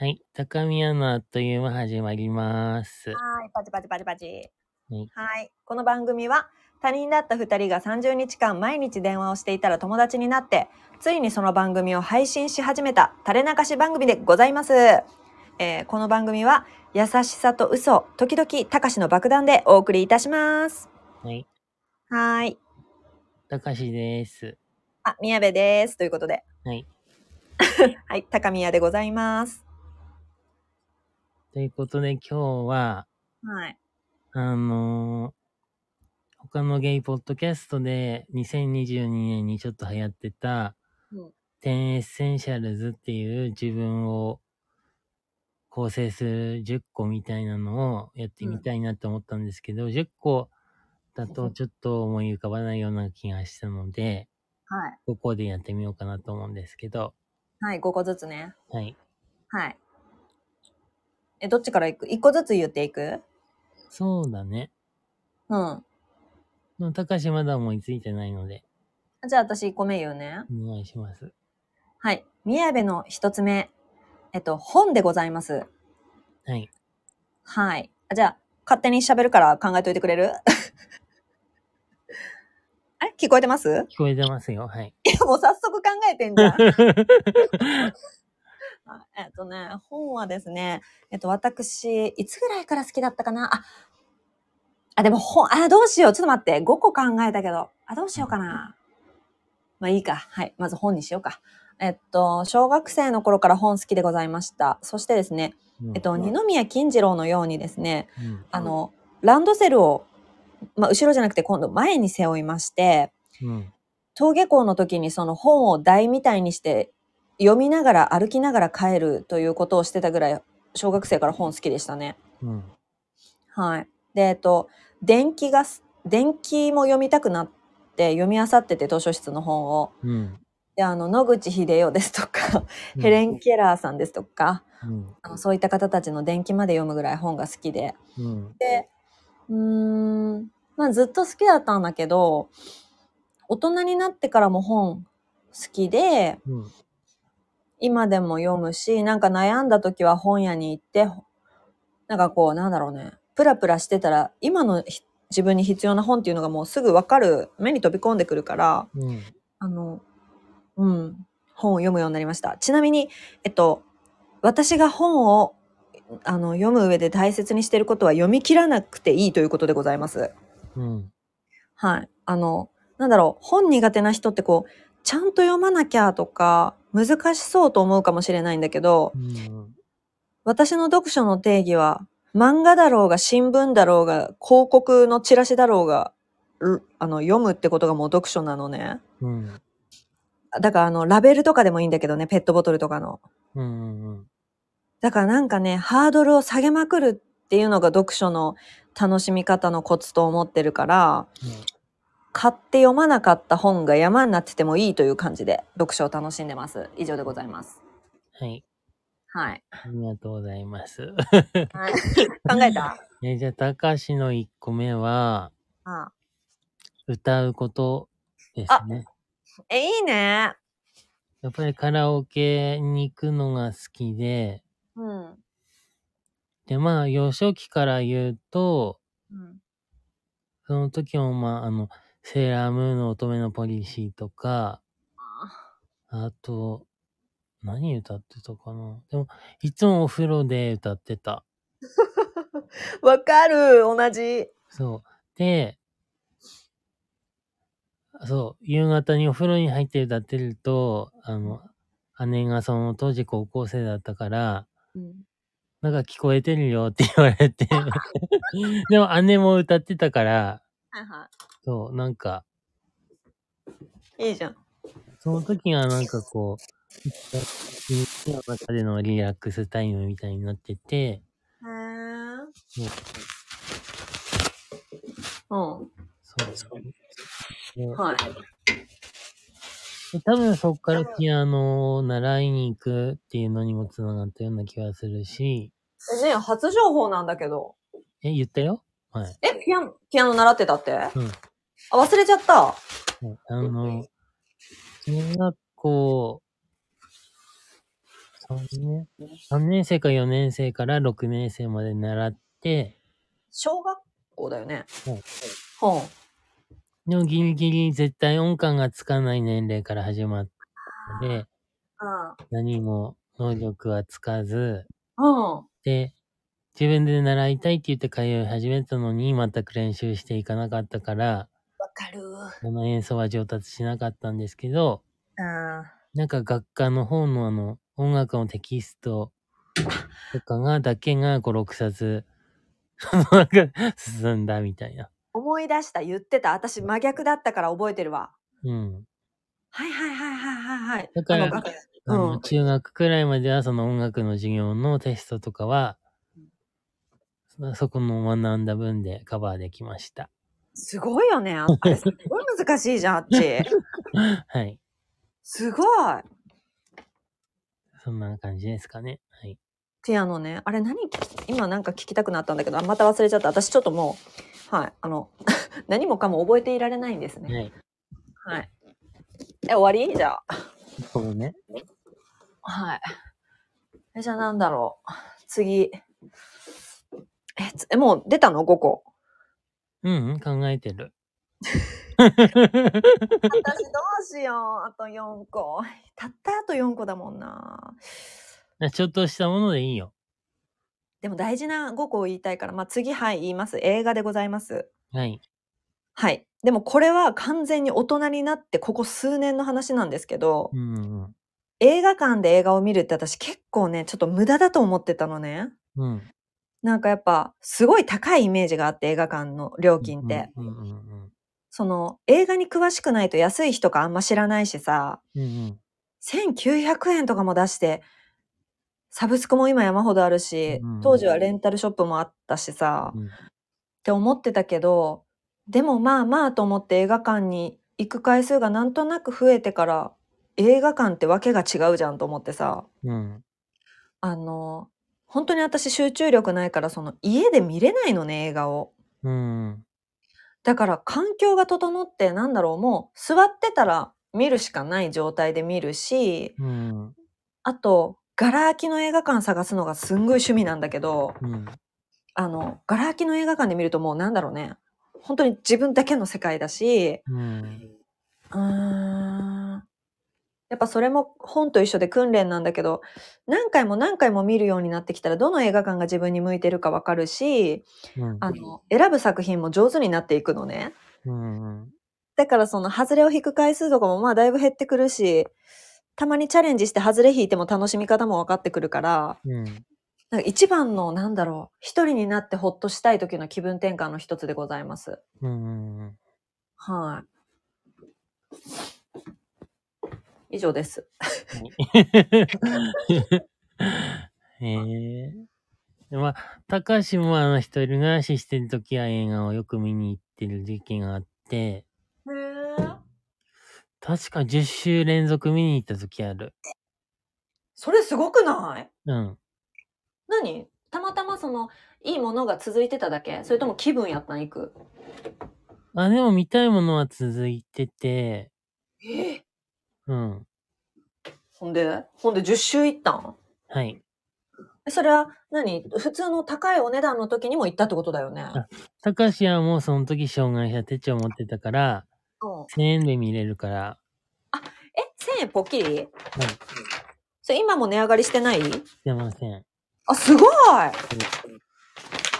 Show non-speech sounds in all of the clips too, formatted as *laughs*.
はい。高宮のあっという間始まります。はい、パチパチパチパチ。はいはい。この番組は、他人だった二人が30日間毎日電話をしていたら友達になって、ついにその番組を配信し始めた垂れ流し番組でございます。えーこの番組は、優しさと嘘、時々たかしの爆弾でお送りいたします。はい。はい。高しです。あ、宮部です。ということで。はい。*laughs* はい、高宮でございます。ということで今日は、はい。あのー他のゲイポッドキャストで2022年にちょっと流行ってた、うん10 essentials っていう自分を構成する10個みたいなのをやってみたいなと思ったんですけど、10個だとちょっと思い浮かばないような気がしたので、はい。5個でやってみようかなと思うんですけど、はい、5個ずつね。はい。はい。え、どっちからいく ?1 個ずつ言っていく？そうだね。うん。の高しまだ思いついてないので、じゃあ私1個目言うね。お願いします。はい。宮部の1つ目。えっと、本でございます。はい。はい。あじゃあ、勝手に喋るから考えといてくれる？*laughs* え聞こえてます？聞こえてますよ。はい。いや、もう早速考えてんじゃん。*laughs* あえっとね、本はですね、えっと、私、いつぐらいから好きだったかな？あ、あ、でも本、あ、どうしよう。ちょっと待って。5個考えたけど。あ、どうしようかな。まあいいか。はい。まず本にしようか。えっと、小学生の頃から本好きでございました。そしてですね、うんえっと、二宮金次郎のようにですね、うんあの、ランドセルを、まあ、後ろじゃなくて今度前に背負いまして、うん。登下校の時にその本を台みたいにして読みながら歩きながら帰るということをしてたぐらい小学生から本好きでしたね。うん。はい。で、えっと、電気がす、電気も読みたくなって読み漁ってて図書室の本を。うん。で、あの、野口英世ですとか、ヘレン・ケラーさんですとか、うん。あのそういった方たちの電気まで読むぐらい本が好きで。うん。で、うーん、まあずっと好きだったんだけど、大人になってからも本好きで、うん。今でも読むし、なんか悩んだ時は本屋に行って、なんかこう、なんだろうね、プラプラしてたら、今のひ自分に必要な本っていうのがもうすぐわかる、目に飛び込んでくるから、うん。あの、うん、本を読むようになりました。ちなみに、えっと、私が本をあの読む上で大切にしていることは読み切らなくていいということでございます。うん。はい。あの、なんだろう、本苦手な人ってこう、ちゃんと読まなきゃとか、難しそうと思うかもしれないんだけど、うん。私の読書の定義は、漫画だろうが新聞だろうが広告のチラシだろうが、うあの、読むってことがもう読書なのね。うん。だからあの、ラベルとかでもいいんだけどね、ペットボトルとかの。うん。だからなんかね、ハードルを下げまくるっていうのが読書の楽しみ方のコツと思ってるから、買って読まなかった本が山になっててもいいという感じで読書を楽しんでます。以上でございます。はい。はい。ありがとうございます。はい、考えた？*laughs* え、じゃあ、高しの1個目は、あ歌うことですね。え、いいね。やっぱりカラオケに行くのが好きで、うん。で、まあ、幼少期から言うと、うん。その時も、まあ、あの、セーラームーンの乙女のポリシーとか、あと、何歌ってたかな？でも、いつもお風呂で歌ってた。*laughs* わかる、同じ。そう。で、そう、夕方にお風呂に入って歌ってると、あの、姉がその当時高校生だったから、うん。なんか聞こえてるよって言われて。*laughs* でも姉も歌ってたから、はいはそう、なんか、い。いいじゃん。その時はなんかこう、一日の中でのリラックスタイムみたいになってて、へー。うん。そうそう。ではい。で多分そっからピアノを習いに行くっていうのにもつながったような気がするし、え、ね初情報なんだけど。え、言ったよ？はい。え、ピアノ、ピアノ習ってたって？うん。あ、忘れちゃった。はいあの、中学校3年 ?3 年生か4年生から6年生まで習って、小学校だよね。うんほう。でもギリギリ絶対音感がつかない年齢から始まったので、何も能力はつかず、うん。うん。で、自分で習いたいって言って通い始めたのに全く練習していかなかったから、わかる。この演奏は上達しなかったんですけど、うん。なんか学科の方のあの、音楽のテキストとかが、だけが5、6冊、なんか進んだみたいな。思い出した、言ってた。私真逆だったから覚えてるわ。うん。はいはいはいはいはいはい。だからあのうん中学くらいまではその音楽の授業のテストとかは、そそこの学んだ分でカバーできました。すごいよね。ああれすごい難しいじゃん、あっち。*laughs* はい。すごい。そんな感じですかね。はい。ピアノね。あれ何今なんか聞きたくなったんだけど、あまた忘れちゃった。私ちょっともう、はい。あの、*laughs* 何もかも覚えていられないんですね。はい。はい。え、終わり？じゃあ。そうね。はい。え、じゃあなんだろう。次。え、つえもう出たの ?5 個。うん、うん、考えてる。私どうしよう。あと4個。たったあと4個だもんな。ちょっとしたものでいいよ。でも大事な5個を言いたいから、まあ、次、はい、言います。映画でございます。はい。はい。でもこれは完全に大人になってここ数年の話なんですけど、うん、うん。映画館で映画を見るって私結構ね、ちょっと無駄だと思ってたのね。うん。なんかやっぱすごい高いイメージがあって映画館の料金って。うん、うん、うん。その映画に詳しくないと安い人かあんま知らないしさ、うん、うん。1900円とかも出して、サブスクも今山ほどあるしうん、当時はレンタルショップもあったしさ、うんって思ってたけど、でもまあまあと思って映画館に行く回数がなんとなく増えてから、映画館ってわけが違うじゃんと思ってさ、うん。あの、本当に私集中力ないから、その家で見れないのね、映画を。うん。だから環境が整って、なんだろう、もう座ってたら見るしかない状態で見るし、うん。あと、ガラ空きの映画館探すのがすんごい趣味なんだけど、うん。あの、ガラ空きの映画館で見るともうなんだろうね。本当に自分だけの世界だし、うん。うーん。やっぱそれも本と一緒で訓練なんだけど、何回も何回も見るようになってきたら、どの映画館が自分に向いてるかわかるし、うん。あの、選ぶ作品も上手になっていくのね。うん。だからその外れを引く回数とかもまあだいぶ減ってくるし、たまにチャレンジして外れ引いても楽しみ方も分かってくるから、うん。なんか一番のなんだろう、一人になってほっとしたい時の気分転換の一つでございます。うん。はい。以上です。*laughs* へえ。まあ、高橋もあの一人暮らししてる時は映画をよく見に行ってる時期があって、へ確か10週連続見に行った時ある。それすごくない？うん。何？たまたまその、いいものが続いてただけ？それとも気分やったん行く？あ、でも見たいものは続いてて、え？うん。ほんでほんで10周行ったん？はい。えそれは何？普通の高いお値段の時にも行ったってことだよね。あ高橋はもうその時障害者手帳持ってたから、うん、1000円で見れるから、え、1000円ポッキリ？はい。それ今も値上がりしてない？してません。あ、すごいはい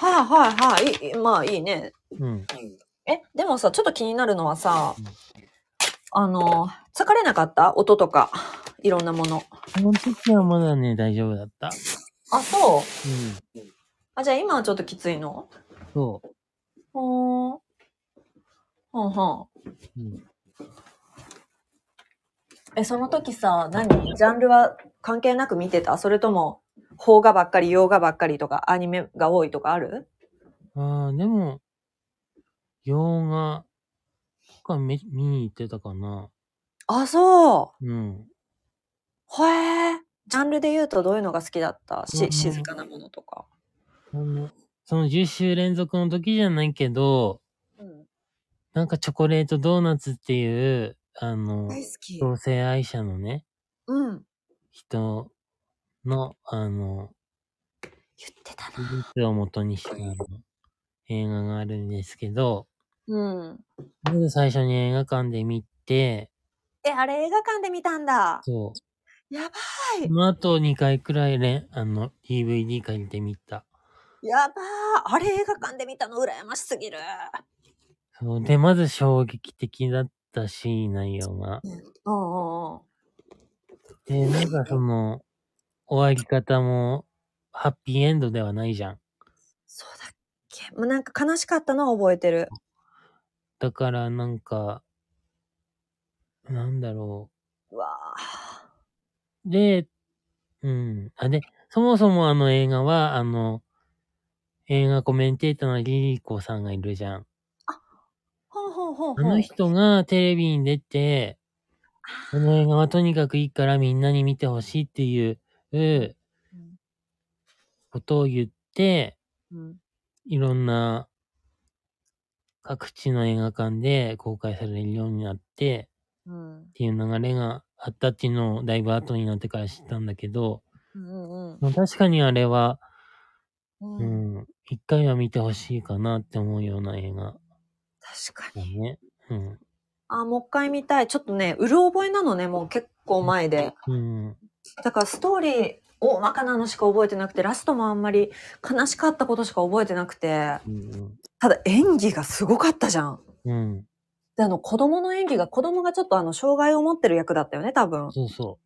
はいはい。いいまあいいね。うん。え、でもさ、ちょっと気になるのはさうん、あの、疲れなかった？音とか、いろんなもの。その時はまだね、大丈夫だった。あ、そう？うん。あ、じゃあ今はちょっときついの？そほーん。ほんほん。う。うん。え、その時さ、何？ジャンルは関係なく見てた？それとも、邦画ばっかり、洋画ばっかりとか、アニメが多いとかある？ああ、でも、洋画とか見見に行ってたかな。あ、そう。うん。へえ。ジャンルで言うとどういうのが好きだった？し、うん静かなものとか。その10週連続の時じゃないけど、うん。なんかチョコレートドーナツっていう、あの、大好き。同性愛者のね、うん。人の、あの、言ってた技な。術を元にした映画があるんですけど、うん。まず最初に映画館で見て、え、あれ映画館で見たんだ。そう。やばそい。の後2回くらいね、あの、DVD 借りてみた。やばー。あれ映画館で見たの羨ましすぎる。そう。で、まず衝撃的だったし、内容が。うんうんうん。で、なんかその、終わり方も、ハッピーエンドではないじゃん。そうだっけ。もうなんか悲しかったのは覚えてる。だからなんか、なんだろうわう。で、うん。あ、で、そもそもあの映画は、あの、映画コメンテーターのリリコさんがいるじゃん。ほんほんほんほん。あの人がテレビに出て、この映画はとにかくいいからみんなに見てほしいっていううんことを言って、うんいろんな各地の映画館で公開されるようになってうんっていう流れがあったっていうのをだいぶ後になってから知ったんだけど、うんうんまあ確かにあれは、うんううんん、一回は見てほしいかなって思うような映画確かに。だね。うん。あ、もう一回見たい。ちょっとね、うる覚えなのね、もう結構前で。うん。だからストーリー、大まかなのしか覚えてなくて、ラストもあんまり悲しかったことしか覚えてなくて、うん。ただ演技がすごかったじゃん。うん。で、あの子供の演技が、子供がちょっとあの障害を持ってる役だったよね、多分。そうそ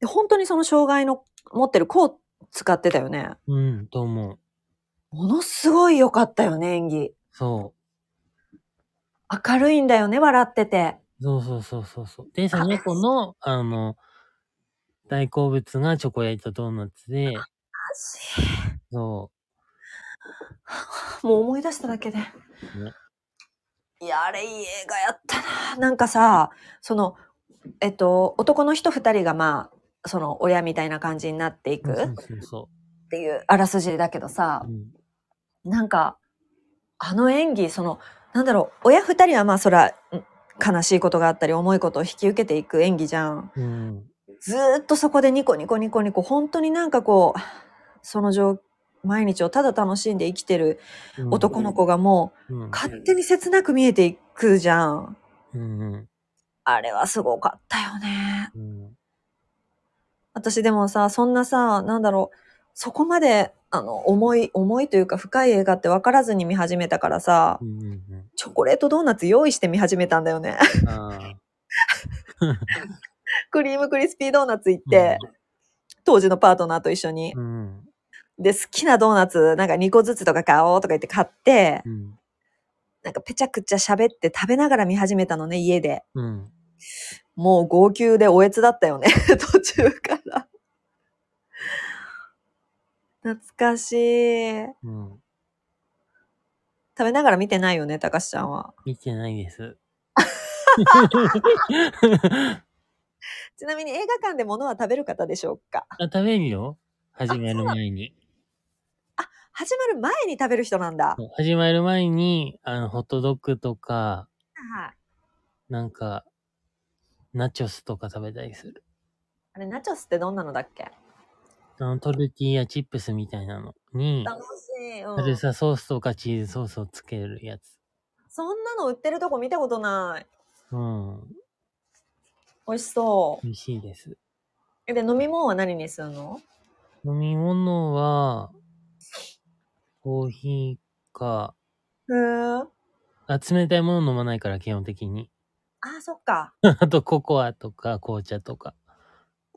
で、本当にその障害の持ってる子を使ってたよね。う。うん、と思う。ものすごい良かったよね、演技。そ明るいんだよね、笑ってて。う。そうそうそうそうそう。で、その子の、あの、大好物がチョコレートドーナツで、そ *laughs* もう思い出しただけで。ねいや、あれいい映画やったな。なんかさ、その、えっと、男の人二人がまあ、その親みたいな感じになっていくっていうあらすじだけどさう。う、ん。なんか、あの演技、その、なんだろう、親二人はまあ、そら、ん悲しいことがあったり、重いことを引き受けていく演技じゃん。うん。ずーっとそこでニコニコニコニコ、本当になんかこう、その状、毎日をただ楽しんで生きてるうん男の子がもうんう、勝手に切なく見えていくじゃん。うんうんあれはすごかったよね。うん私でもさ、そんなさ、なんだろう、そこまで、あの、重い、重いというか深い映画って分からずに見始めたからさう、んうんチョコレートドーナツ用意して見始めたんだよね。*laughs* クリームクリスピードーナツ行って、当時のパートナーと一緒に。うん。で、好きなドーナツ、なんか2個ずつとか買おうとか言って買って、うん。なんかぺちゃくちゃ喋って食べながら見始めたのね、家で。うん。もう号泣でおえつだったよね、*laughs* 途中から。懐かしい。うん。食べながら見てないよね、たかしちゃんは。見てないです。*laughs* ちなみに映画館で物は食べる方でしょうか？あ、食べるよ。始まる前に。始まる前に食べる人なんだ。始まる前に、あの、ホットドッグとか、はい。なんか、ナチョスとか食べたりする。あれ、ナチョスってどんなのだっけ？あの、トルティーヤチップスみたいなのに、楽しい。うんサルサソースとかチーズソースをつけるやつ。そんなの売ってるとこ見たことない。うん。美味しそう。美味しいです。えで、飲み物は何にするの？飲み物は、コーヒーか、へーあ、冷たいもの飲まないから基本的に。あ、そっか。*laughs* あと、ココアとか紅茶とか。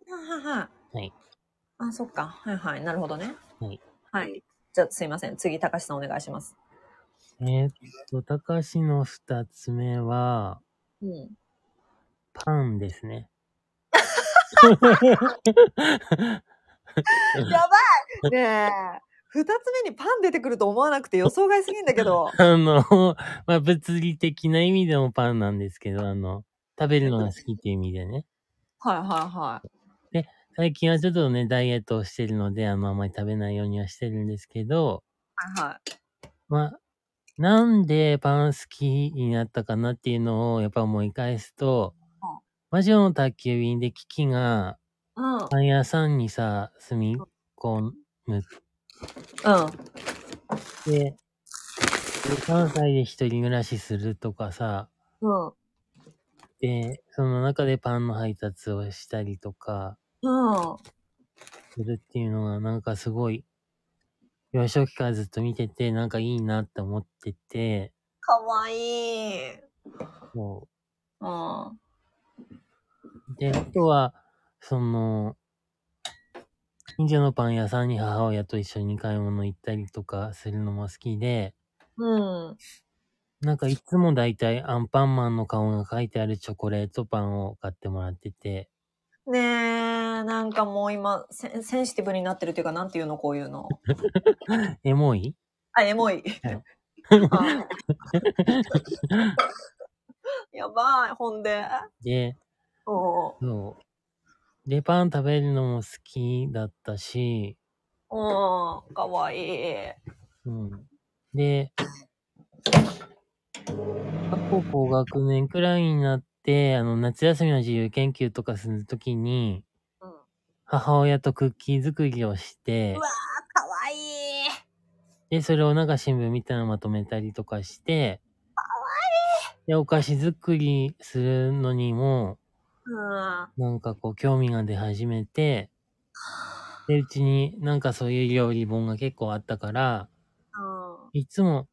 はいはいはい。はい。あ、そっか。はいはい。なるほどね。はい。はい。じゃあ、すいません。次、高橋さんお願いします。えーっと、高橋の二つ目は、うん。パンですね。*laughs* やばいねえ。二つ目にパン出てくると思わなくて予想外すぎんだけど。*laughs* あの、*laughs* まあ、物理的な意味でもパンなんですけど、あの、食べるのが好きっていう意味でね。はいはいはい。最近はちょっとね、ダイエットをしてるので、あの、あまり食べないようにはしてるんですけど、はいはい。まあ、なんでパン好きになったかなっていうのをやっぱ思い返すとうん、魔女の宅急便でキキがうん。パン屋さんにさ、住み込むうん。で、で関西で一人暮らしするとかさ、うん。で、その中でパンの配達をしたりとか、うん。するっていうのが、なんかすごい、幼少期からずっと見てて、なんかいいなって思ってて、かわいい。そうん。う。で、あとは、その、近所のパン屋さんに母親と一緒に買い物行ったりとかするのも好きで、うん。なんかいつもだいたいアンパンマンの顔が書いてあるチョコレートパンを買ってもらってて、ねえ、なんかもう今セン、センシティブになってるっていうか、なんていうの、こういうの。*laughs* エモい？あ、エモい。はい *laughs* あやばい、ほんで。*laughs* で、おそう。で、パン食べるのも好きだったし、おかわいい。うん。で、高校高学年くらいになって、あの、夏休みの自由研究とかするときに、うん。母親とクッキー作りをしてうわ、かわいい。で、それをなんか新聞みたいなのまとめたりとかして、で、お菓子作りするのにも、うん。なんかこう興味が出始めて、で、うちになんかそういう料理本が結構あったから、いつも、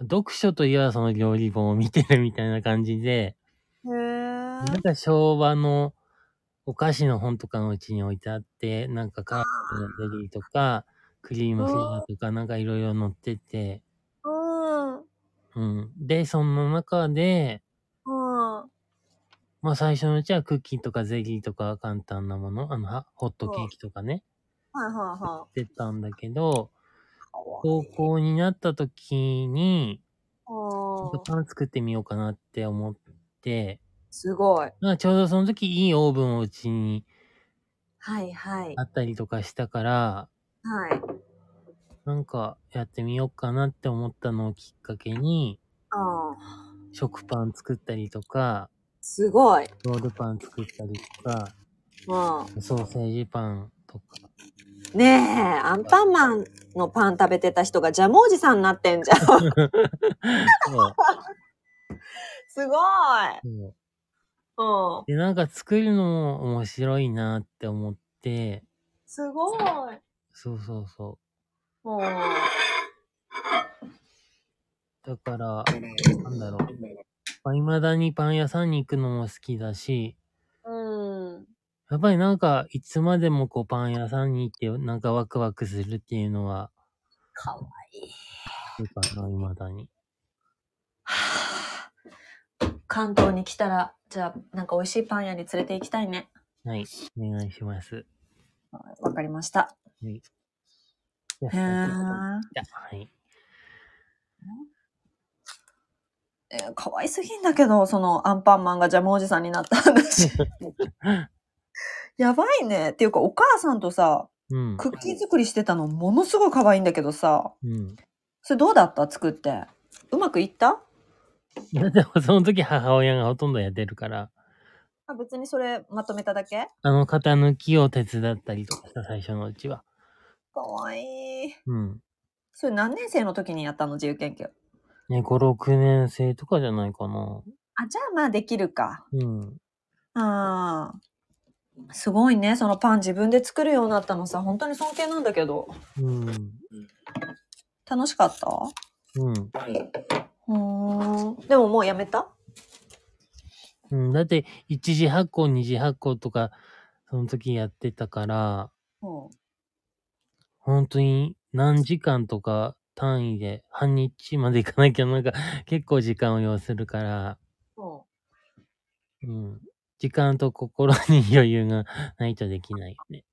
読書といえばその料理本を見てるみたいな感じで。なんか昭和のお菓子の本とかのうちに置いてあって、なんかカープのゼリーとか、クリームソーダとかなんかいろいろ載ってて、うん。うん。で、その中で、うん。まあ最初のうちはクッキーとかゼリーとか簡単なもの、あの、はホットケーキとかね、はいはいは出たんだけど、高校になった時に、うん。パン作ってみようかなって思って、すごい。まあちょうどその時いいオーブンをうちにはいはいあ。ったりとかしたから、はい。なんかやってみようかなって思ったのをきっかけに、うん。食パン作ったりとか、すごい。ロールパン作ったりとか、うソーセージパンとか。ん。ねえ、アンパンマンのパン食べてた人がジャムおじさんになってんじゃん。すごい。そううん。で、なんか作るのも面白いなって思って、すごい。そうそうそうん。う。だから、なんだろう。まあ、未だにパン屋さんに行くのも好きだし、うん。やっぱりなんか、いつまでもこうパン屋さんに行って、なんかワクワクするっていうのは、かわいい。いいかな、未だに。は *sighs* あ関東に来たら、じゃあ、なんか美味しいパン屋に連れて行きたいね。はい、お願いします。はいわかりました。はい。へえ。じゃあはい。えー、かわいすぎんだけど、そのアンパンマンがジャムおじさんになった話。*laughs* やばいね。っていうか、お母さんとさ、うん。クッキー作りしてたのものすごい可愛いんだけどさ、うん。それどうだった？作って。うまくいった？だってその時母親がほとんどやってるから、あ別にそれまとめただけ？あの型抜きを手伝ったりとかした最初のうちは。かわいい。うん。それ何年生の時にやったの？自由研究。ね、5、6年生とかじゃないかな。あ、じゃあまあできるか。うん。ああ。すごいね。そのパン自分で作るようになったのさ、本当に尊敬なんだけど。うん。楽しかった？うん。うーん。でももうやめた？うん。だって、一次発酵、二次発酵とか、その時やってたから、うん。本当に何時間とか単位で半日まで行かなきゃなんか結構時間を要するから、うん。うん。時間と心に余裕がないとできないよね。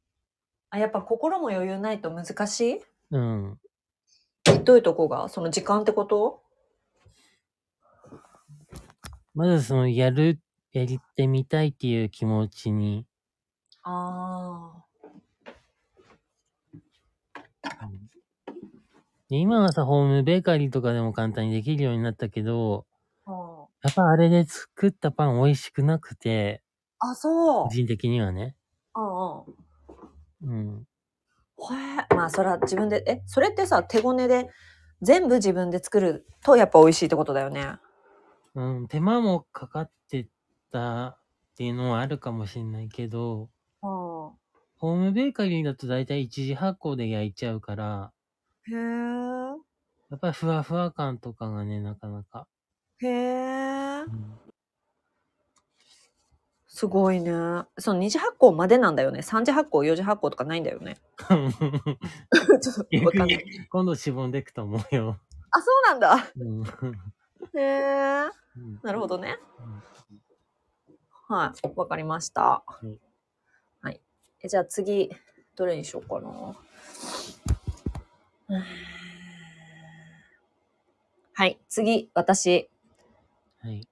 あ、やっぱ心も余裕ないと難しい？うん。どういうとこがその時間ってこと？まずそのやる、やりてみたいっていう気持ちに、あうんで今はさ、ホームベーカリーとかでも簡単にできるようになったけど、あ。うんやっぱあれで作ったパン美味しくなくて、あ、そう個。人的にはね。うんうんうん。へえ。まあ、それは自分で、え、それってさ、手ごねで全部自分で作るとやっぱ美味しいってことだよね。うん、手間もかかってたっていうのはあるかもしれないけど、うん。ホームベーカリーだと大体一次発酵で焼いちゃうから、へえ。やっぱりふわふわ感とかがね、なかなか。へえう。んすごいね。その二次発酵までなんだよね。三次発酵、四次発酵とかないんだよね。*laughs* ちょっとわ逆かんない。に今度しぼんでいくと思うよ。あ、そうなんだ。うんへえ。うんなるほどね。うんはい。わかりました。いはい。えじゃあ次、どれにしようかな。はい。次、私。はい。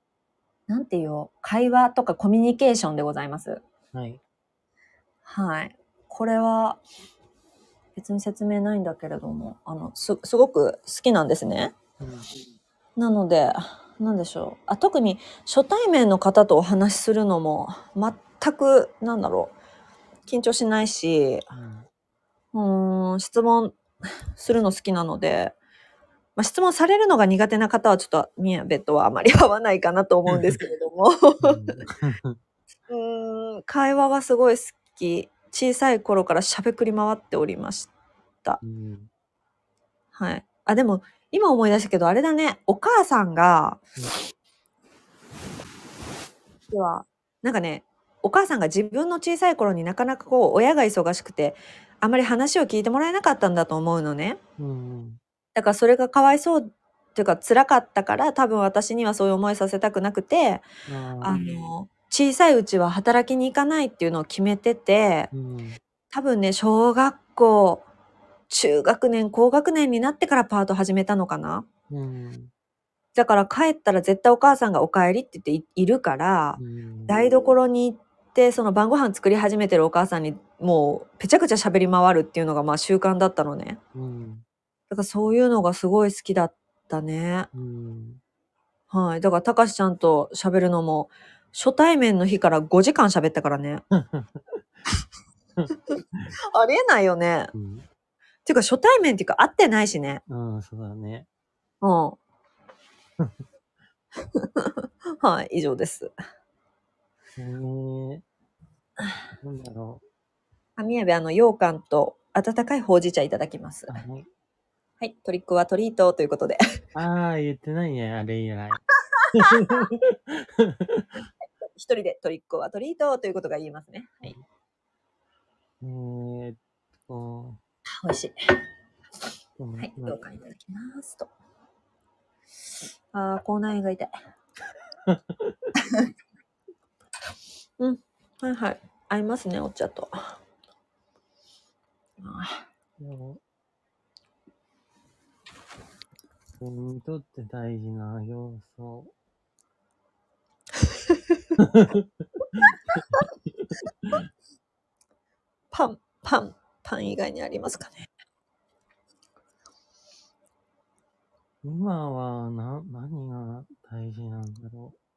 なんて言おう。会話とかコミュニケーションでございます。はい。はい。これは、別に説明ないんだけれども、あの、す、すごく好きなんですね。うんなので、なんでしょう。あ、特に初対面の方とお話しするのも、全く、なんだろう。緊張しないし、うんうーん、質問するの好きなので、まあ、質問されるのが苦手な方はちょっと、ミヤベッドはあまり合わないかなと思うんですけれども。うーん、会話はすごい好き。小さい頃からしゃべくり回っておりました。うんはい。あ、でも、今思い出したけど、あれだね、お母さんが、では、なんかね、お母さんが自分の小さい頃になかなかこう、親が忙しくて、あまり話を聞いてもらえなかったんだと思うのね。うんだからそれがかわいそうっていうか辛かったから多分私にはそういう思いさせたくなくて、あの、小さいうちは働きに行かないっていうのを決めてて、うん多分ね、小学校、中学年、高学年になってからパート始めたのかな。うんだから帰ったら絶対お母さんがお帰りって言っていいるから、うん台所に行って、その晩ご飯作り始めてるお母さんにもうぺちゃくちゃ喋り回るっていうのがまあ習慣だったのね。うんだからそういうのがすごい好きだったね。うんはい。だからたかしちゃんと喋るのも、初対面の日から5時間喋ったからね。*laughs* ありえないよね。うんっていうか初対面っていうか会ってないしね。うん、そうだね。うん。はい、以上です。えー、なんだろあ、みやべ、あの、羊羹と温かいほうじ茶いただきますう。。あはいはい、トリックはトリートということで。*laughs* あー、言ってないね、あれ以来。*laughs* 一人でトリックはトリートということが言いますね。はい。えーっと、美味しい。はい、ま羊羹いただきますと。あー、口内炎が痛い。*laughs* うん、はいはい。合いますね、お茶と。あーでも自分にとって大事な要素。パン、パン、パン以外にありますかね。今はな、何が大事なんだろう。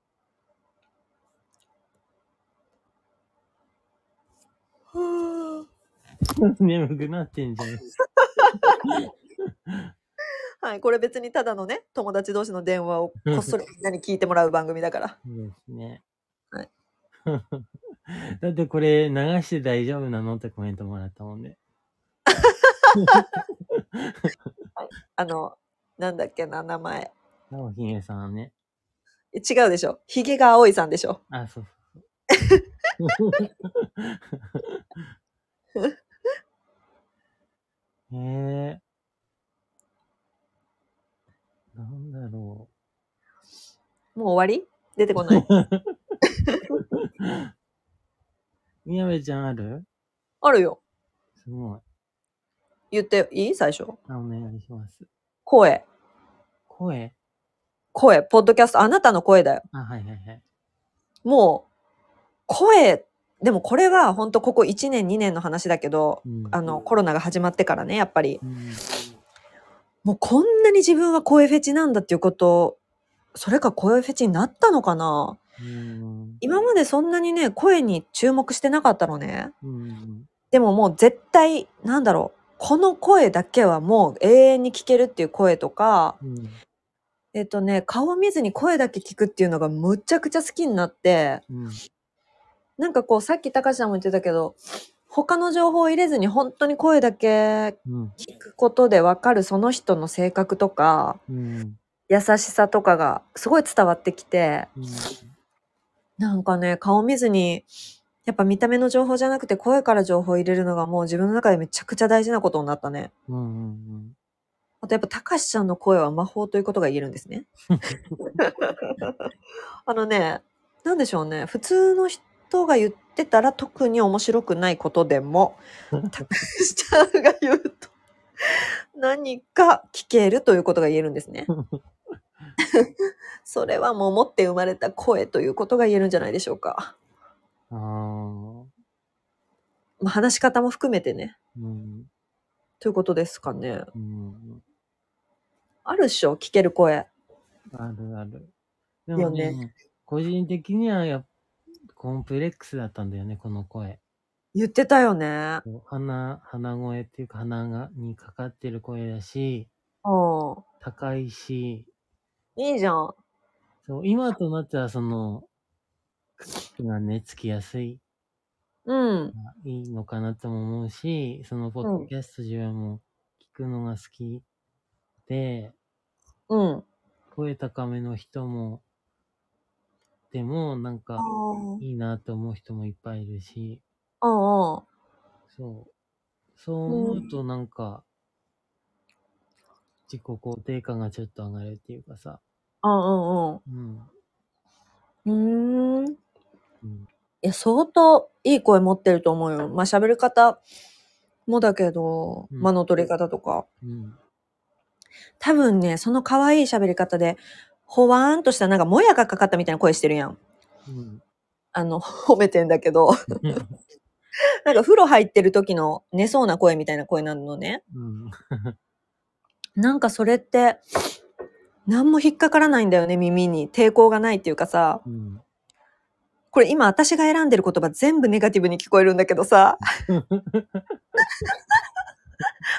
*laughs* 眠くなってんじゃん。はい、これ別にただのね、友達同士の電話をこっそりみんなに聞いてもらう番組だから。そうですね。はい。*laughs* だってこれ流して大丈夫なのってコメントもらったもんね。あの、なんだっけな、名前。おひげさんね。え違うでしょ。ひげが青いさんでしょ。あ、そうそうそう。*laughs* えー、なんだろもう終わり？出てこない。う。みやべちゃんある？あるよ。すごい。言っていい？最初。あ、お願いします。声。声？声。ポッドキャスト。あなたの声だよ。あ、はいはいはい。もう、声。でもこれは本当ここ1年2年の話だけど、うんあの、コロナが始まってからね、やっぱり。うんもうこんなに自分は声フェチなんだっていうこと、それか声フェチになったのかな？うん今までそんなにね、声に注目してなかったのね。うんでももう絶対、なんだろう、この声だけはもう永遠に聞けるっていう声とか、うん。えっとね、顔見ずに声だけ聞くっていうのがむちゃくちゃ好きになって、うん。なんかこう、さっき高橋さんも言ってたけど、他の情報を入れずに本当に声だけうん。聞くことでわかるその人の性格とか、うん。優しさとかがすごい伝わってきて、うん。なんかね、顔見ずに、やっぱ見た目の情報じゃなくて声から情報を入れるのがもう自分の中でめちゃくちゃ大事なことになったね。うん。うん。あとやっぱ高橋ちゃんの声は魔法ということが言えるんですね。*laughs* あのね、なんでしょうね。普通の人が言ってたら特に面白くないことでも、高橋ちゃんが言うと何か聞けるということが言えるんですね。*laughs* それはもう持って生まれた声ということが言えるんじゃないでしょうか。ああ。まあ、話し方も含めてね。うん。ということですかね。うん。あるっしょ聞ける声。あるある。でもよね、個人的にはやっコンプレックスだったんだよね、この声。言ってたよね。鼻、鼻声っていうか鼻がにかかってる声だし、う高いし、ん。いいじゃん。そう、今となってはその、口がね、つきやすい、うん。いいのかなとも思うし、そのポッドキャスト自分も聞くのが好きで、うん。声高めの人も、でもなんかあいいなと思う人もいっぱいいるし、あ。うんうん。そう。そう思うとなんか、自己肯定感がちょっと上がるっていうかさ、うんうんうん。うん。うーん。いうん。や、相当いい声持ってると思うよ。まあ喋り方もだけど、うん間の取り方とか。うん。多分ね、その可愛い喋り方で、ほわーんとしたなんかもやがかかったみたいな声してるやん。うん。あの、褒めてんだけど、なんか風呂入ってる時の寝そうな声みたいな声なのね。うん。なんかそれって、何も引っかからないんだよね、耳に。抵抗がないっていうかさ。うん。これ今私が選んでる言葉全部ネガティブに聞こえるんだけどさ。*laughs*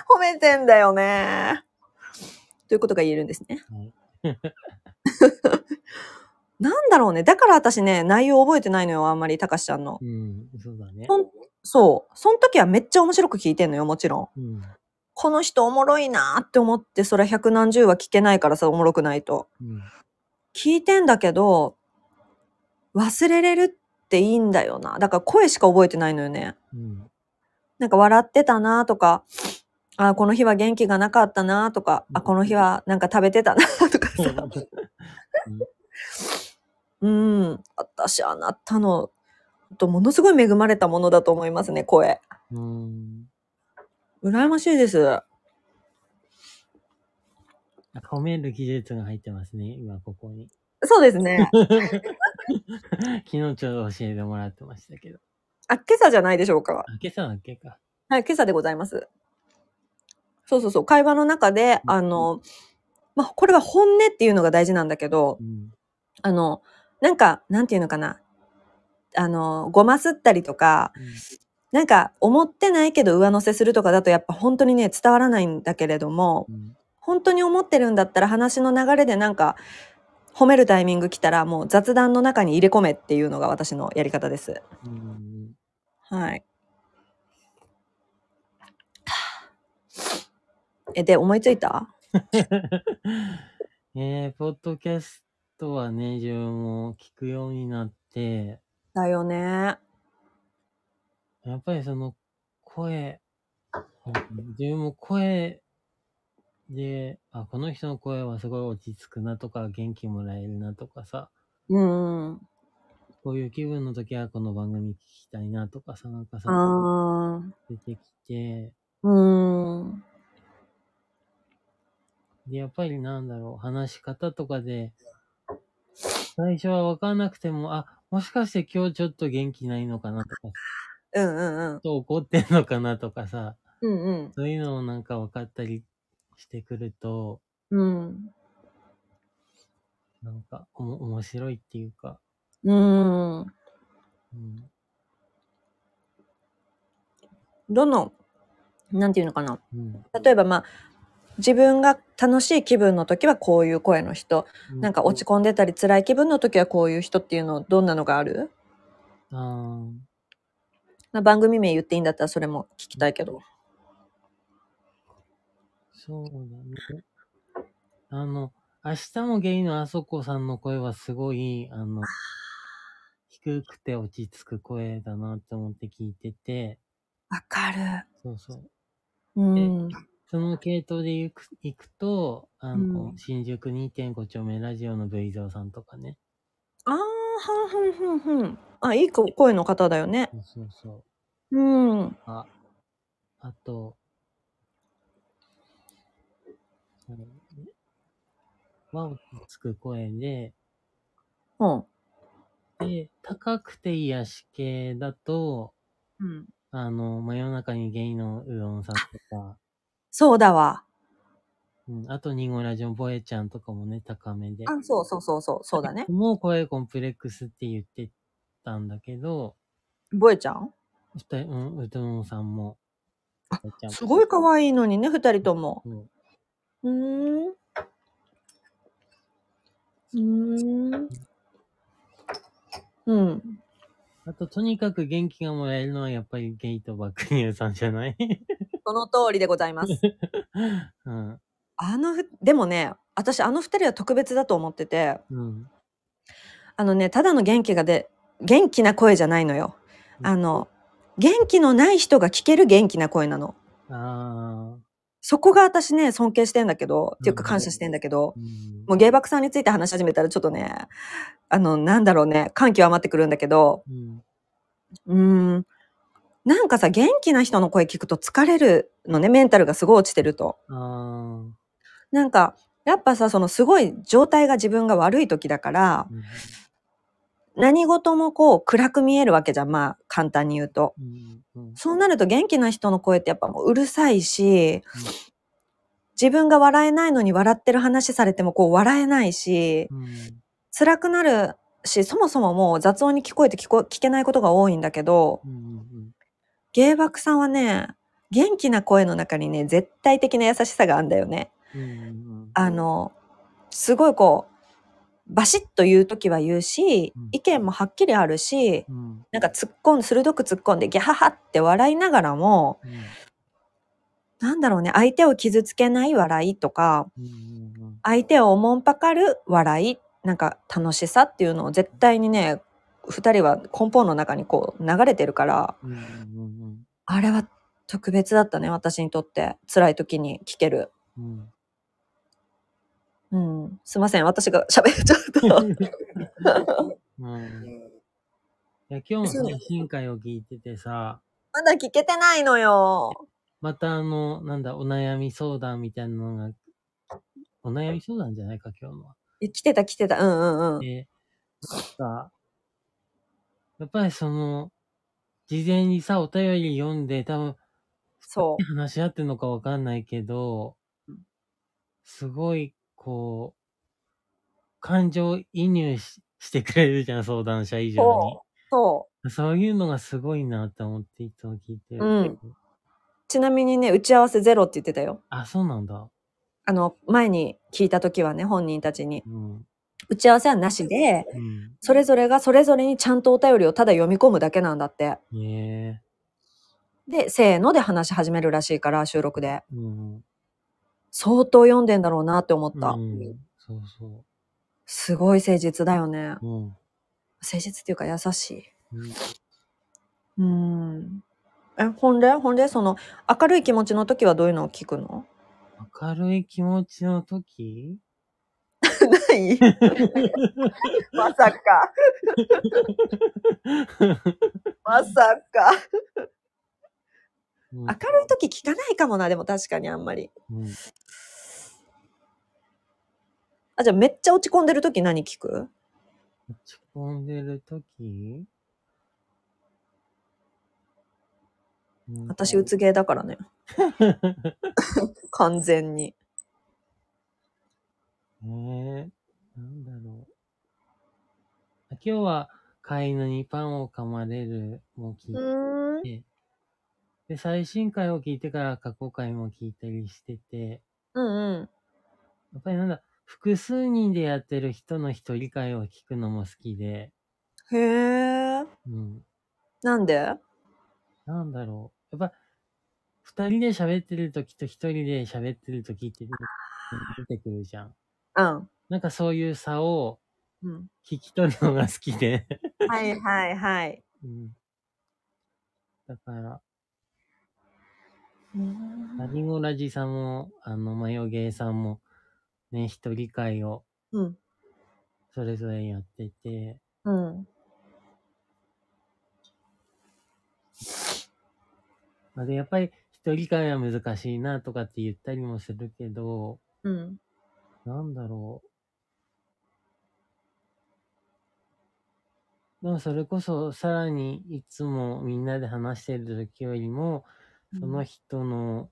褒めてんだよね。ということが言えるんですね。はい *laughs* なんだろうね。だから私ね、内容覚えてないのよ、あんまり、たかしちゃんの。うん。そうだね。そう。その時はめっちゃ面白く聞いてんのよ、もちろん。うん。この人おもろいなーって思って、それ百何十は聞けないからさ、おもろくないと。うん。聞いてんだけど、忘れれるっていいんだよな。だから声しか覚えてないのよね。うん。なんか笑ってたなとか、あこの日は元気がなかったなとか、あこの日はなんか食べてたなとかさ。*laughs* うん、私あなたの、とものすごい恵まれたものだと思いますね、声。うん。羨ましいです。褒める技術が入ってますね、今ここに。そうですね。昨日ちょうど教えてもらってましたけど。あ、今朝じゃないでしょうか。あ、今朝だっけか。はい、今朝でございます。そうそうそう、会話の中で、あの、まあ、これは本音っていうのが大事なんだけどう、ん。あの、なんか、なんていうのかな。あの、ごますったりとか、なんか、思ってないけど上乗せするとかだとやっぱ本当にね、伝わらないんだけれどもう、ん。本当に思ってるんだったら話の流れでなんか、褒めるタイミング来たらもう雑談の中に入れ込めっていうのが私のやり方です。うん。はい。*sighs* え、で、思いついた？*laughs* えー、ポッドキャストはね、自分も聞くようになって、だよね。やっぱりその声、うん自分も声で、あ、この人の声はすごい落ち着くなとか、元気もらえるなとかさ、うん。こういう気分の時はこの番組聞きたいなとかさ、なんかさ、あ出てきて、ー。うん。で、やっぱりなんだろう、話し方とかで、最初はわかんなくても、あ、もしかして今日ちょっと元気ないのかなとか、うんうんうん。と怒ってんのかなとかさ、うんうん。そういうのをなんか分かったりしてくると、うん。なんかおも面白いっていうか、うん。うん、どの、なんていうのかな。うん。例えばまあ、自分が楽しい気分の時はこういう声の人、なんか落ち込んでたり辛い気分の時はこういう人っていうの、どんなのがある？あ番組名言っていいんだったらそれも聞きたいけど。そうだね。あの、明日もゲイのあそこさんの声はすごい、あの、低くて落ち着く声だなって思って聞いてて、わかる。そうそう。うん。その系統で行く行くと、あの、うん新宿2.5丁目ラジオの V ゾーさんとかね。ああ、はんはんはんはん。あ、いい声声の方だよね。そうそうそう。うん。あ、あと、は落ち着く声で、うん。で、高くて癒し系だと、うん。あの、真夜中にゲイのうどんさんとか、そうだわ。うん、あと、ニゴラジオンボエちゃんとかもね、高めで。あ、そうそうそうそう、そうだね。もう声コンプレックスって言ってたんだけど、ボエちゃん？二人、うん、うどんさんも、あすごい可愛いのにね、二人とも。うんうーん。うーん。うん。あと、とにかく元気がもらえるのはやっぱりゲイと爆乳さんじゃない？*laughs* その通りでございます。*laughs* うん。あのふ、でもね、私あの二人は特別だと思ってて、うん。あのね、ただの元気がで、元気な声じゃないのよ。あの、元気のない人が聞ける元気な声なの。あそこが私ね、尊敬してんだけど、っていうかうん感謝してんだけど。もう芸爆さんについて話し始めたらちょっとね、あの、なんだろうね、感極まってくるんだけど、うん。ん、なんかさ、元気な人の声聞くと疲れるのね、メンタルがすごい落ちてると。なんか、やっぱさ、そのすごい状態が自分が悪い時だから、うん何事もこう暗く見えるわけじゃん、まあ簡単に言うと。うん。うん。そうなると元気な人の声ってやっぱもううるさいし、自分が笑えないのに笑ってる話されてもこう笑えないし、うん。辛くなるし、そもそももう雑音に聞こえて聞こ聞けないことが多いんだけど、うん。うん。芸爆さんはね、元気な声の中にね、絶対的な優しさがあるんだよね。うん。うん。あの、すごいこう、バシッと言うときは言うしうん、意見もはっきりあるし、うん。なんか突っ込ん、鋭く突っ込んでギャハハって笑いながらも、うん。なんだろうね、相手を傷つけない笑いとか、うん。うん。相手をおもんぱかる笑い、なんか楽しさっていうのを絶対にね、二人は根本の中にこう流れてるから。あれは特別だったね、私にとって。辛い時に聞ける。うん。うん。すいません、私が喋っちゃった。*laughs* うん。いや、今日の配信会を聞いててさ、まだ聞けてないのよ。またあの、なんだ、お悩み相談みたいなのが、お悩み相談じゃないか、今日のは。え来てた来てた。うんうんうん。で、なんか、やっぱりその、事前にさ、お便り読んで、多分、そう。話し合ってるのかわかんないけど、すごい、こう、感情移入ししてくれるじゃん、相談者以上そに。そういうのがすごいなって思っていつも聞いてる。うんちなみにね、打ち合わせゼロって言ってたよ。あ、そうなんだ。あの、前に聞いた時はね、本人たちに。うん。打ち合わせはなしで、うん。それぞれがそれぞれにちゃんとお便りをただ読み込むだけなんだって。ねで、せーので話し始めるらしいから、収録で。え。うん。相当読んでんだろうなって思った。うん。そうそすごい誠実だよね。う。うん。誠実っていうか優しうんい。うん。え、ほんでほんでその、明るい気持ちの時はどういうのを聞くの？明るい気持ちの時？*laughs* ない？*laughs* まさか。*laughs* まさか。うん明るい時聞かないかもな、でも確かにあんまり。うんあ、じゃあめっちゃ落ち込んでる時何聞く？落ち込んでる時？うん私、うつゲーだからね。*laughs* 完全に。えー、なんだろう。あ今日は飼い犬にパンを噛まれるも聞いて。で、最新回を聞いてから過去回も聞いたりしてて、うんうん。やっぱりなんだ、複数人でやってる人の一人会を聞くのも好きで、へえ。うん。なんで？なんだろう。やっぱ、二人で喋ってる時と一人で喋ってる時って出てくるじゃん。うん。なんかそういう差をうん。聞き取るのが好きで。はいはいはい。うん。だから、うんラジさんも、あの、マヨゲーさんも、ね、一人会をうん。それぞれやってて、うん。まあで、やっぱり一人会は難しいなとかって言ったりもするけど、うん。なんだろう。でもそれこそさらにいつもみんなで話してる時よりも、その人の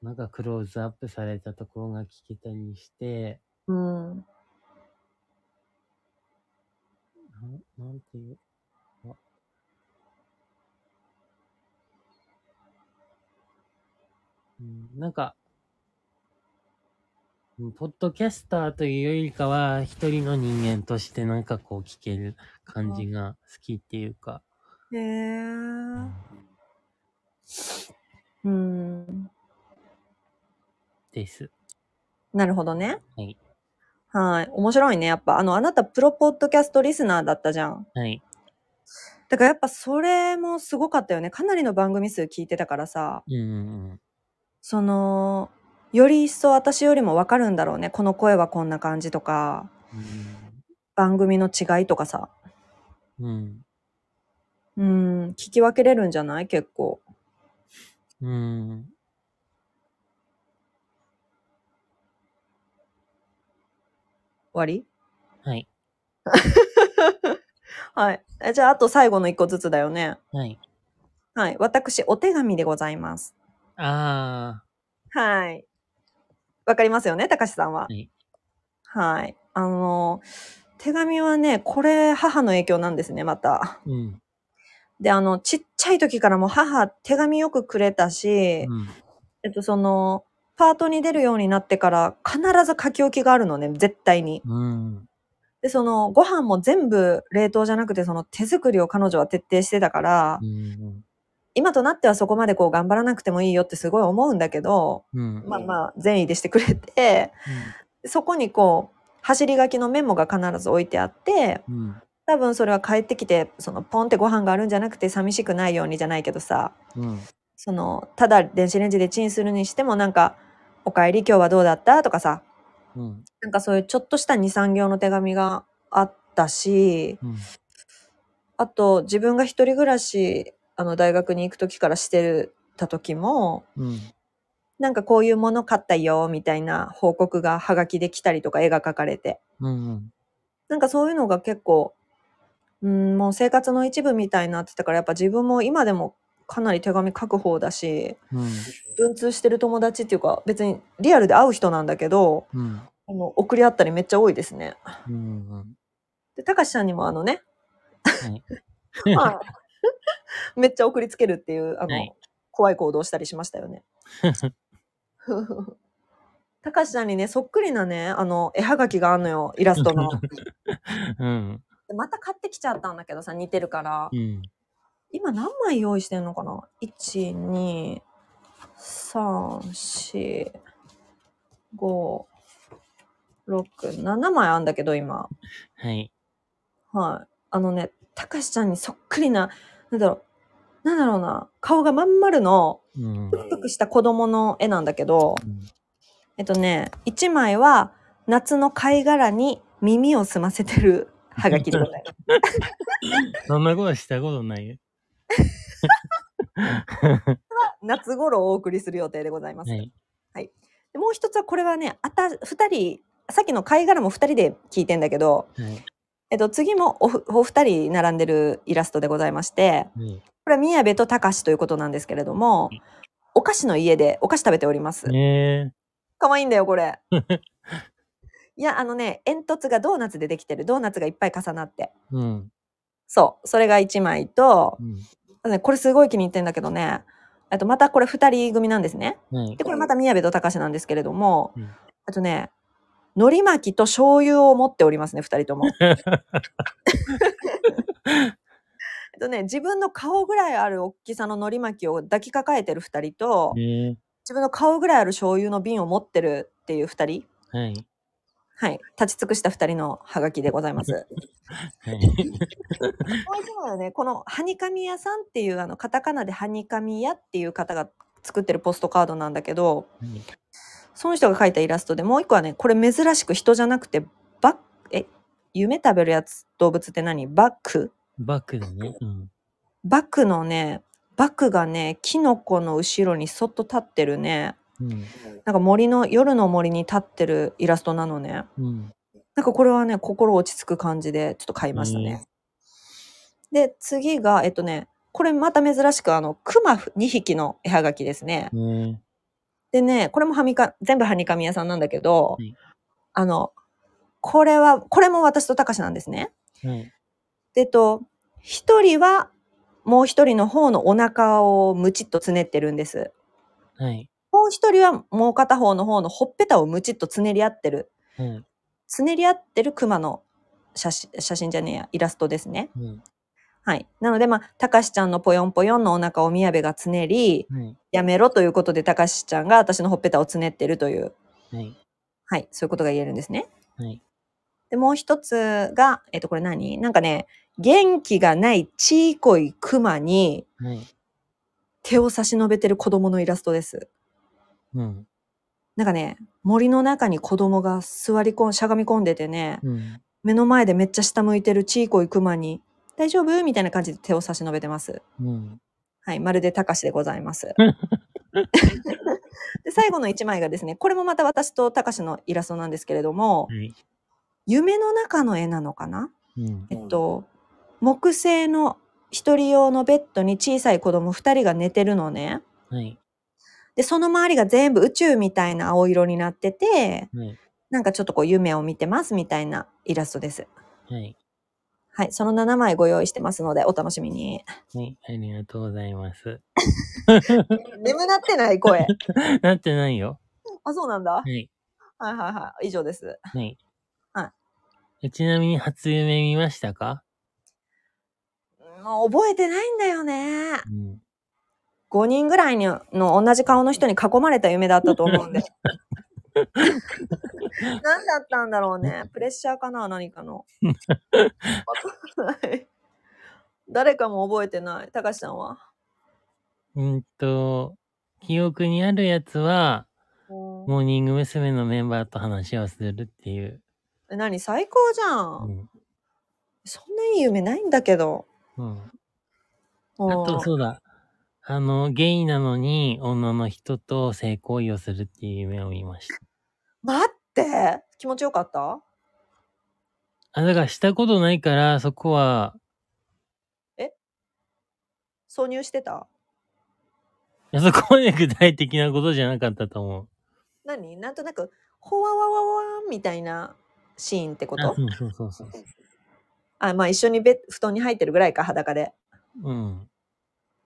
なんかクローズアップされたところが聞けたりして、うん。なんなんていうあうん、なんか、うんポッドキャスターというよりかは、一人の人間としてなんかこう聞ける感じが好きっていうか、へえ。うん。です。なるほどね。はい。はい。面白いね。やっぱ、あの、あなたプロポッドキャストリスナーだったじゃん。はい。だからやっぱそれもすごかったよね。かなりの番組数聞いてたからさ、うんうんその、より一層私よりもわかるんだろうね。この声はこんな感じとか、うん。番組の違いとかさ。うん。うん、聞き分けれるんじゃない？結構。うん。終わり？はい。*laughs* はい。えじゃあ、あと最後の一個ずつだよね。はい。はい。私、お手紙でございます。あはい。わかりますよね、たかしさんは？はい。はい。あの、手紙はね、これ、母の影響なんですね、また。ー。うん。で、あの、ちっちゃい時からもう母、手紙よくくれたし、うん。えっと、その、パートに出るようになってから、必ず書き置きがあるのね、絶対に。うん。で、その、ご飯も全部冷凍じゃなくて、その手作りを彼女は徹底してたから、うん。今となってはそこまでこう頑張らなくてもいいよってすごい思うんだけど、うん。まあまあ、善意でしてくれて、そこにこう、走り書きのメモが必ず置いてあって、うん。多分それは帰ってきて、そのポンってご飯があるんじゃなくて寂しくないようにじゃないけどさ、うん。その、ただ電子レンジでチンするにしてもなんか、お帰り今日はどうだった？とかさ、うん。なんかそういうちょっとした2、3行の手紙があったし、うん。あと自分が一人暮らし、あの大学に行く時からしてた時も、うん。なんかこういうもの買ったよ、みたいな報告がハガキで来たりとか絵が描かれて。うん。なんかそういうのが結構、うん、もう生活の一部みたいになってたから、やっぱ自分も今でもかなり手紙書く方だし、うん。文通してる友達っていうか、別にリアルで会う人なんだけど、うん。あの送り合ったりめっちゃ多いですね。うん。で、たかしさんにもあのね、はい。*laughs* はい *laughs* めっちゃ送りつけるっていう、あの、はい怖い行動をしたりしましたよね。*laughs* たかしさんにね、そっくりなね、あの、絵はがきがあんのよ、イラストの。うん。でまた買ってきちゃったんだけどさ、似てるからう。ん。今何枚用意してんのかな ?1、2、3、4、5、6、7枚あんだけど今。はい。はい。あのね、たかしちゃんにそっくりな、なんだろう、なんだろうな、顔がまん丸の、うん。ぷくぷくした子供の絵なんだけど、えっとね、1枚は夏の貝殻に耳を澄ませてるハガキでございます。そんなことしたことないよ。夏頃お送りする予定でございます。はい。でもう一つはこれはね、あた、二人、さっきの貝殻も二人で聞いてんだけど、はい。えっと、次もおふお二人並んでるイラストでございまして、ねこれは宮部と高しということなんですけれども、お菓子の家でお菓子食べております。ね可愛いんだよ、これ。*laughs* いや、あのね、煙突がドーナツでできてる。ドーナツがいっぱい重なって。うん。そう。それが1枚とう、ん。これすごい気に入ってんだけどね、あとまたこれ二人組なんですね。はいで、。これまた宮部と高なんですけれども、うんあとね、海苔巻きと醤油を持っておりますね、二人とも。*laughs* とね、自分の顔ぐらいある大きさの海苔巻きを抱きかかえてる二人と、え自分の顔ぐらいある醤油の瓶を持ってるっていう二人。ー、はい。はい。立ち尽くした二人のハガキでございます。はい。*laughs* もう一枚はね、このハニカミ屋さんっていうあのカタカナでハニカミ屋っていう方が作ってるポストカードなんだけど、その人が描いたイラストでもう一個はね、これ珍しく人じゃなくて、バッえ、夢食べるやつ、動物って何？バック？バックだね。うん。バックのね、バックがね、キノコの後ろにそっと立ってるね、うん。なんか森の、夜の森に立ってるイラストなのね。うん。なんかこれはね、心落ち着く感じでちょっと買いましたね。で、次が、えっとね、これまた珍しくあの、クマ2匹の絵はがきですね。ねでね、これもはみか、全部はにかみ屋さんなんだけど、はいあの、これは、これも私とたかしなんですね。はい。でえっと、一人は、もう一人の方のお腹をムチっとつねってるんです。はい。もう一人はもう片方の方のほっぺたをムチっとつねり合ってる。はい。つねり合ってるクマの写真、写真じゃねえや、イラストですね。うん。はい。なので、まあ、たかしちゃんのぽよんぽよんのお腹を宮部がつねり、はい。やめろということでたかしちゃんが私のほっぺたをつねってるという、はい。はい、そういうことが言えるんですね。はい。で、もう一つが、えっと、これ何？なんかね、元気がないちいこいクマにはい。手を差し伸べてる子供のイラストです。うん。なんかね、森の中に子供が座り込ん、しゃがみ込んでてね、うん。目の前でめっちゃ下向いてるちいこいクマに、大丈夫？みたいな感じで手を差し伸べてます。うん。はい、まるでたかしでございます。*laughs* で最後の一枚がですね、これもまた私とたかしのイラストなんですけれども、はい。夢の中の絵なのかな？うん。えっと、木製の一人用のベッドに小さい子供二人が寝てるのね。はい。で、その周りが全部宇宙みたいな青色になってて、はい。なんかちょっとこう夢を見てますみたいなイラストです。はい。はい、その7枚ご用意してますのでお楽しみに。はい。ありがとうございます。*laughs* 眠なってない声。*laughs* なってないよ。あ、そうなんだ。ははい。いはいはい。以上です。はい。はえちなみに初夢見ましたか？もう覚えてないんだよね。うん。5人ぐらいにの同じ顔の人に囲まれた夢だったと思うんで。*laughs* 何だったんだろうね。プレッシャーかな何かの。わかんない。誰かも覚えてない。高橋さんは？うんと、記憶にあるやつは、もモーニング娘。のメンバーと話をするっていう。う何？最高じゃん,、うん。そんないい夢ないんだけど。うん。ああと、そうだ。あの、ゲイなのに女の人と性行為をするっていう夢を見ました。待って気持ちよかった？あ、だからしたことないから、そこは、挿入してた？いやそこまで具体的なことじゃなかったと思う。何？なんとなく、ほわわわわわみたいなシーンってこあ、とそうそうそうそう。あ、まあ一緒にベッ布団に入ってるぐらいか、裸で。うん。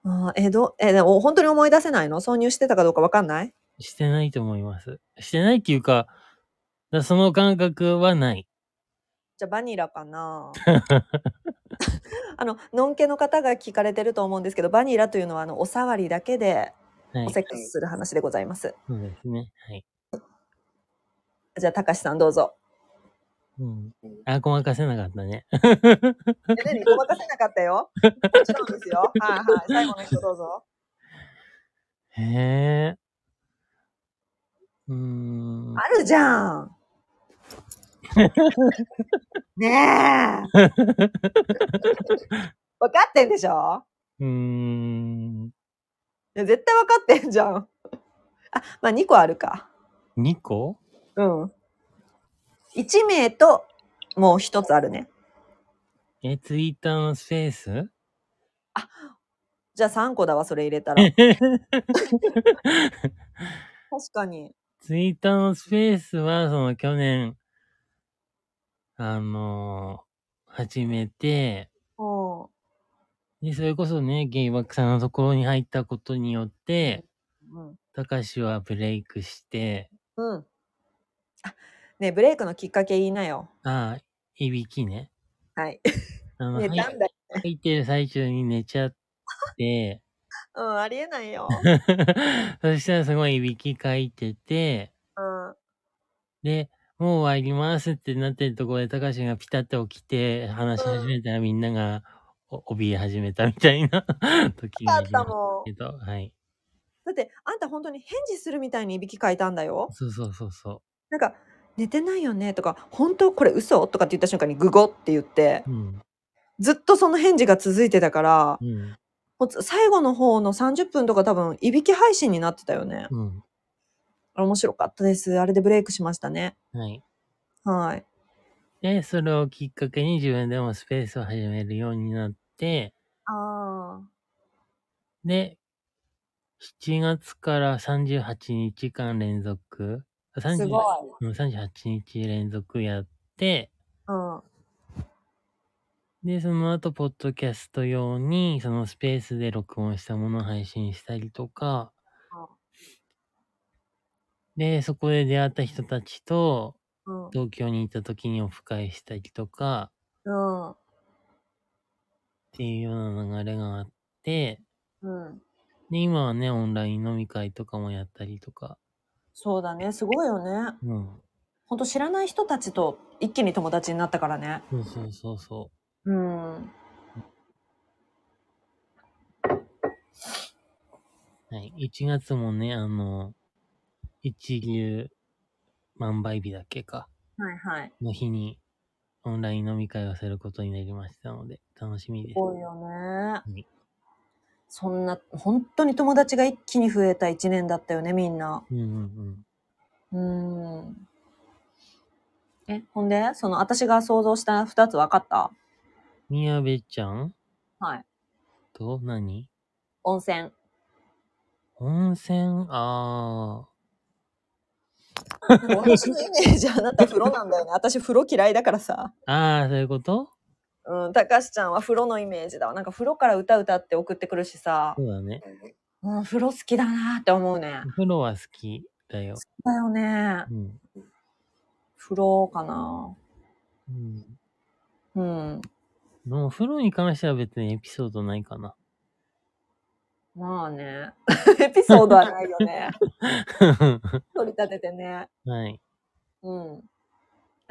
あーえ、ど、え、でも本当に思い出せないの？挿入してたかどうかわかんない？してないと思います。してないっていうか、だその感覚はない。じゃあバニラかな？*laughs* あの、のんけの方が聞かれてると思うんですけど、バニラというのはあの、お触りだけではい。おセックスする話でございます。そうですね。はい。じゃあ、たかしさんどうぞ。うん。あ、ごまかせなかったね。*laughs* え、何？ごまかせなかったよ。もちろんですよ。はいはい。最後の人どうぞ。へえ。うーん。あるじゃん。*laughs* ねえ。分かってんでしょ？うーん。いや絶対分かってんじゃん。あ、まあ2個あるか。2個？うん。1名ともう1つあるね。え、ツイッターのスペース？じゃあ3個だわ、それ入れたら。確かに。ツイッターのスペースは、その去年、あのー始めて、うん。で、それこそね、ゲイバックさんのところに入ったことによって、うん。たかしはブレイクして、うん。あ、ねえブレイクのきっかけ言いなよ。ああ、いびきね。はい。あの、入寝たんだよ。入ってる最中に寝ちゃって、*laughs* うん、ありえないよ。*laughs* そしたらすごいいびきかいてて、うん。で、もう終わりますってなってるところで、たかしがピタッと起きて話し始めたらみんながお怯え始めたみたいな *laughs* 時があったもんけ。ど、はい。だって、あんた本当に返事するみたいにいびきかいたんだよ。そうそうそうそなんか、寝てないよね？とか、本当？これ嘘？とかって言った瞬間にグゴって言ってう。、うん。ずっとその返事が続いてたから、うん。もう最後の方の30分とか多分、いびき配信になってたよね。うん。面白かったです。あれでブレイクしましたね。はい。はい。で、それをきっかけに自分でもスペースを始めるようになって、ああ。で、7月から38日間連続、あ30すごい。うん38日連続やって、うん。で、その後、ポッドキャスト用に、そのスペースで録音したものを配信したりとか、で、そこで出会った人たちと、うん。東京に行った時にオフ会したりとか、うん。っていうような流れがあって、うん。で、今はね、オンライン飲み会とかもやったりとか、そうだね。すごいよね。うん。ほんと知らない人たちと一気に友達になったからね。そうそうそうそうん。う。はい。1月もね、あの、一流万倍日だっけか。はいはい。の日にオンライン飲み会をすることになりましたので、楽しみですす。ごいよね。いそんな、本当に友達が一気に増えた一年だったよね、みんな。うんうんうん。うーん。え、ほんで、その、私が想像した二つ分かった？宮部ちゃん？はい。と何？温泉。温泉？あ *laughs* 私のイメージ、あなた風呂なんだよね。私風呂嫌いだからさ。ー。ああ、そういうこと？うん、たかしちゃんは風呂のイメージだわ。なんか風呂から歌歌って送ってくるしさそ。うだね。うん、風呂好きだなって思うねお。風呂は好きだよ。だよねう。ん。風呂かな。うん。うん。でもお風呂に関しては別にエピソードないかな。まあね。*laughs* エピソードはないよね。*laughs* 取り立ててね。はい。うん。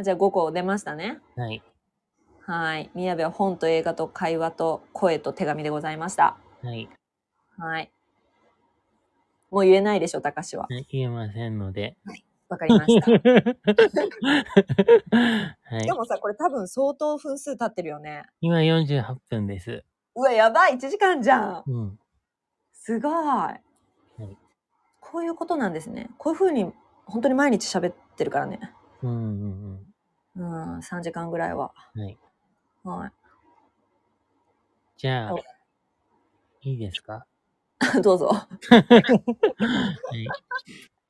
じゃあ5個出ましたね。はい。はい。宮部は本と映画と会話と声と手紙でございました。はい。はい。もう言えないでしょ、高しは。はい言えませんので。わかりました。*laughs* はいで。もさ、これ多分相当分数経ってるよね。今48分です。うわ、やばい !1 時間じゃんうん。すごい、いこういうことなんですね。こういう風に本当に毎日喋ってるからね。うんうんうん、3時間ぐらいは。うん。はい。はじゃあお、いいですか？い。*laughs* どうぞ。*laughs* はい。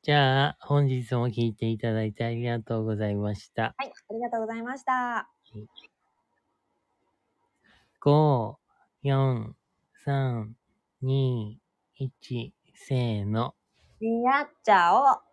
じゃあ、本日も聞いていただいてありがとうございました。はい、ありがとうございました。5、4、3、2、1、せーの。やっちゃおう。